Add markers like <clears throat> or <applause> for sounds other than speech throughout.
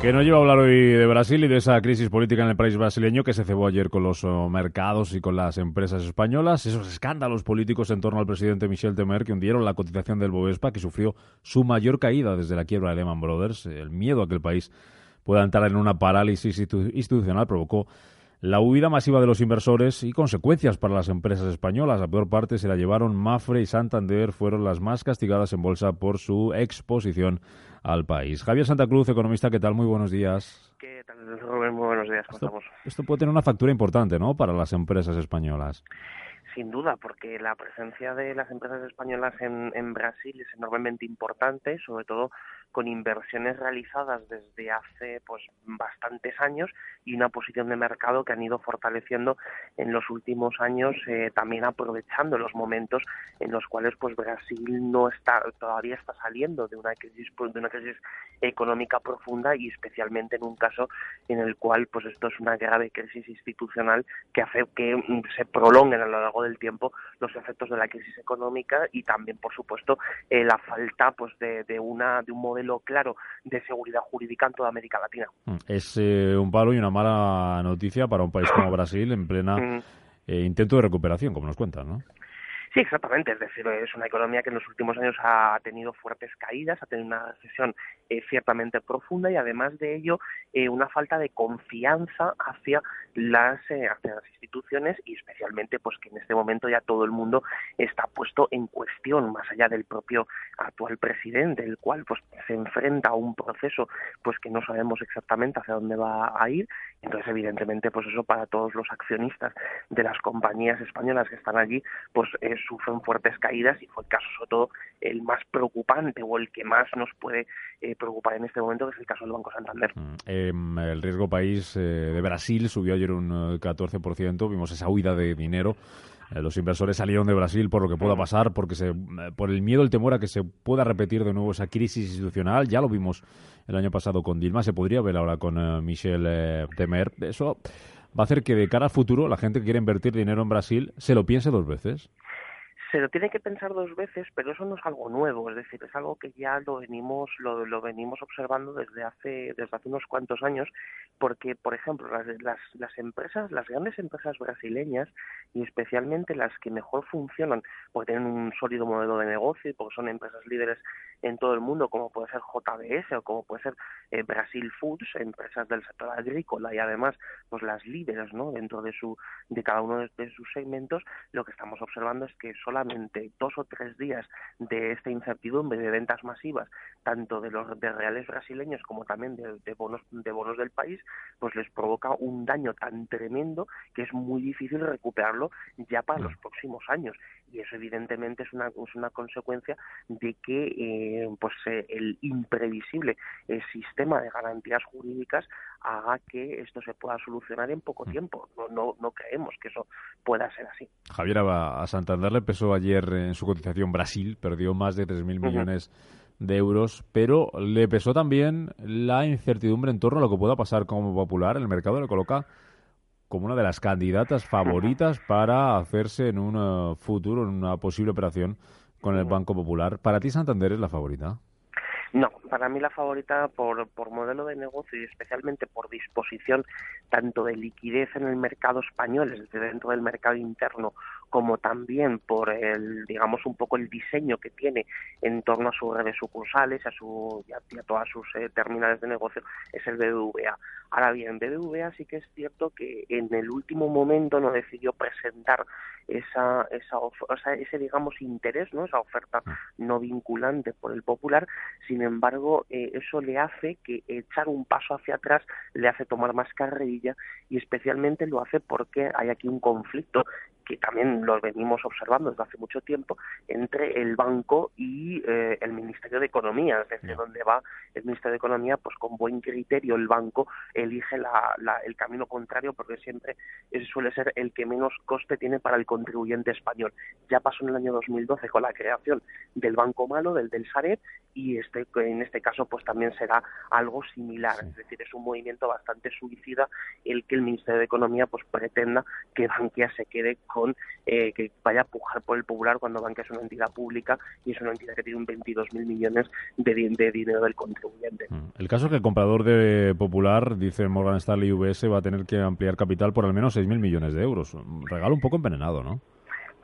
Que nos lleva a hablar hoy de Brasil y de esa crisis política en el país brasileño que se cebó ayer con los oh, mercados y con las empresas españolas, esos escándalos políticos en torno al presidente Michel Temer que hundieron la cotización del Bovespa, que sufrió su mayor caída desde la quiebra de Lehman Brothers. El miedo a que el país pueda entrar en una parálisis institu- institucional provocó la huida masiva de los inversores y consecuencias para las empresas españolas. A peor parte se la llevaron Mafre y Santander, fueron las más castigadas en bolsa por su exposición al país. Javier Santa Cruz, economista, ¿qué tal? Muy buenos días. ¿Qué tal, Rubén? Muy buenos días, ¿cómo Esto, estamos? esto puede tener una factura importante, ¿no?, para las empresas españolas. Sin duda, porque la presencia de las empresas españolas en, en Brasil es enormemente importante, sobre todo con inversiones realizadas desde hace pues bastantes años y una posición de mercado que han ido fortaleciendo en los últimos años, eh, también aprovechando los momentos en los cuales pues Brasil no está todavía está saliendo de una crisis de una crisis económica profunda y especialmente en un caso en el cual pues esto es una grave crisis institucional que hace que mm, se prolonguen a lo largo del tiempo los efectos de la crisis económica y también por supuesto eh, la falta pues de, de una de un modelo claro de seguridad jurídica en toda América Latina. Mm, Es eh, un palo y una mala noticia para un país como <coughs> Brasil en plena Mm. eh, intento de recuperación, como nos cuentan, ¿no? Sí, exactamente. Es decir, es una economía que en los últimos años ha tenido fuertes caídas, ha tenido una recesión eh, ciertamente profunda y además de ello eh, una falta de confianza hacia las, eh, hacia las instituciones y especialmente pues que en este momento ya todo el mundo está puesto en cuestión más allá del propio actual presidente, el cual pues se enfrenta a un proceso pues que no sabemos exactamente hacia dónde va a ir. Entonces, evidentemente, pues eso para todos los accionistas de las compañías españolas que están allí, pues eh, sufren fuertes caídas y fue el caso sobre todo el más preocupante o el que más nos puede eh, preocupar en este momento, que es el caso del Banco Santander. Mm, em, el riesgo país eh, de Brasil subió ayer un eh, 14%. Vimos esa huida de dinero. Eh, los inversores salieron de Brasil por lo que pueda pasar, porque se, eh, por el miedo, el temor a que se pueda repetir de nuevo esa crisis institucional. Ya lo vimos el año pasado con Dilma, se podría ver ahora con eh, Michel eh, Temer. Eso va a hacer que de cara al futuro la gente que quiere invertir dinero en Brasil se lo piense dos veces. Se lo tiene que pensar dos veces, pero eso no es algo nuevo, es decir, es algo que ya lo venimos lo, venimos observando desde hace desde hace unos cuantos años, porque por ejemplo las, las las empresas, las grandes empresas brasileñas y especialmente las que mejor funcionan, porque tienen un sólido modelo de negocio y porque son empresas líderes en todo el mundo, como puede ser JBS o como puede ser eh, Brasil Foods, empresas del sector agrícola y además pues las líderes, ¿no? dentro de su de cada uno de, de sus segmentos, lo que estamos observando es que solamente dos o tres días de esta incertidumbre de ventas masivas, tanto de los de reales brasileños como también de, de bonos de bonos del país, pues les provoca un daño tan tremendo que es muy difícil recuperarlo ya para los próximos años y eso evidentemente es una es una consecuencia de que eh, pues eh, el imprevisible eh, sistema de garantías jurídicas haga que esto se pueda solucionar en poco tiempo. No no no creemos que eso pueda ser así. Javier, a, a Santander le pesó ayer en su cotización Brasil, perdió más de 3.000 millones de euros, pero le pesó también la incertidumbre en torno a lo que pueda pasar como popular. El mercado le coloca como una de las candidatas favoritas para hacerse en un eh, futuro, en una posible operación con el Banco Popular. ¿Para ti Santander es la favorita? No, para mí la favorita por, por modelo de negocio y especialmente por disposición tanto de liquidez en el mercado español, es decir, dentro del mercado interno, como también por el, digamos, un poco el diseño que tiene en torno a sus redes sucursales, a, su, y a, y a todas sus eh, terminales de negocio, es el BBVA. Ahora bien, BBVA sí que es cierto que en el último momento no decidió presentar esa, esa, o sea, ese, digamos, interés, ¿no? esa oferta no vinculante por el popular, sin embargo, eh, eso le hace que echar un paso hacia atrás le hace tomar más carrerilla y especialmente lo hace porque hay aquí un conflicto que también lo venimos observando desde hace mucho tiempo entre el banco y eh, el Ministerio de Economía, es decir, donde va el Ministerio de Economía, pues con buen criterio el banco elige la, la, el camino contrario porque siempre suele ser el que menos coste tiene para el contribuyente español. Ya pasó en el año 2012 con la creación del Banco Malo, del del Sareb, y este, en este caso pues también será algo similar. Es decir, es un movimiento bastante suicida el que el Ministerio de Economía pues pretenda que Bankia se quede con, eh, que vaya a pujar por el popular cuando Bankia es una entidad pública y es una entidad que tiene un 22.000 millones de, de, dinero del contribuyente. Mm. El caso es que el comprador de Popular, dice Morgan Stanley UBS, va a tener que ampliar capital por al menos 6.000 millones de euros. Un regalo un poco envenenado, ¿no?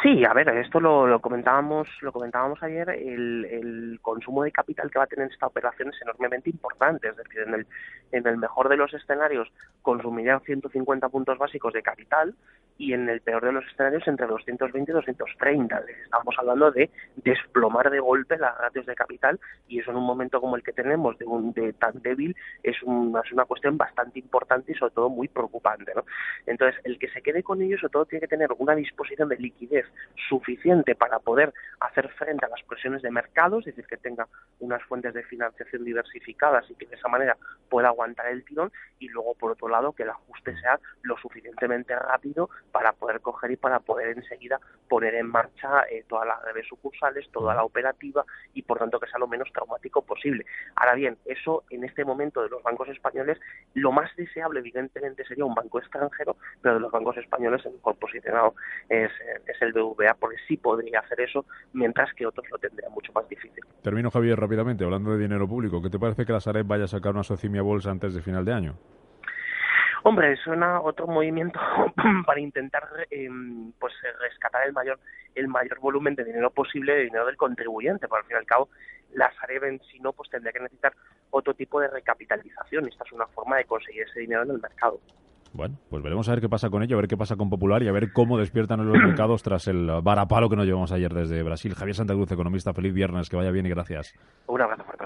Sí, a ver, esto lo, lo comentábamos, lo comentábamos ayer. El, consumo de capital que va a tener esta operación es enormemente importante. Es decir, en el, en el mejor de los escenarios consumiría 150 puntos básicos de capital y en el peor de los escenarios entre 220 y 230. Estamos hablando de desplomar de golpe las ratios de capital y eso en un momento como el que tenemos de un de tan débil es, un, es una cuestión bastante importante y sobre todo muy preocupante. ¿no? Entonces, el que se quede con ello sobre todo tiene que tener una disposición de liquidez suficiente para poder hacer frente a las presiones de mercado, es decir, que tenga unas fuentes de financiación diversificadas y que de esa manera pueda aguantar el tirón y luego, por otro lado, que el ajuste sea lo suficientemente rápido para poder coger y para poder enseguida poner en marcha eh, todas las redes sucursales, toda la operativa y, por tanto, que sea lo menos traumático posible. Ahora bien, eso en este momento de los bancos españoles, lo más deseable, evidentemente, sería un banco extranjero, pero de los bancos españoles el mejor posicionado es, es el BVA, porque sí podría hacer eso, mientras que otros lo tendrían mucho más difícil. Termino, Javier, rápidamente, hablando de dinero público. ¿Qué te parece que la Sareb vaya a sacar una socimia bolsa antes de final de año? Hombre, suena otro movimiento <laughs> para intentar eh, pues rescatar el mayor el mayor volumen de dinero posible de dinero del contribuyente, porque al fin y al cabo la Sareb en sí no pues tendría que necesitar otro tipo de recapitalización. Esta es una forma de conseguir ese dinero en el mercado. Bueno, pues veremos a ver qué pasa con ello, a ver qué pasa con Popular y a ver cómo despiertan los <clears throat> mercados tras el varapalo que nos llevamos ayer desde Brasil. Javier Santa Cruz, economista, feliz viernes, que vaya bien y gracias. Un abrazo fuerte.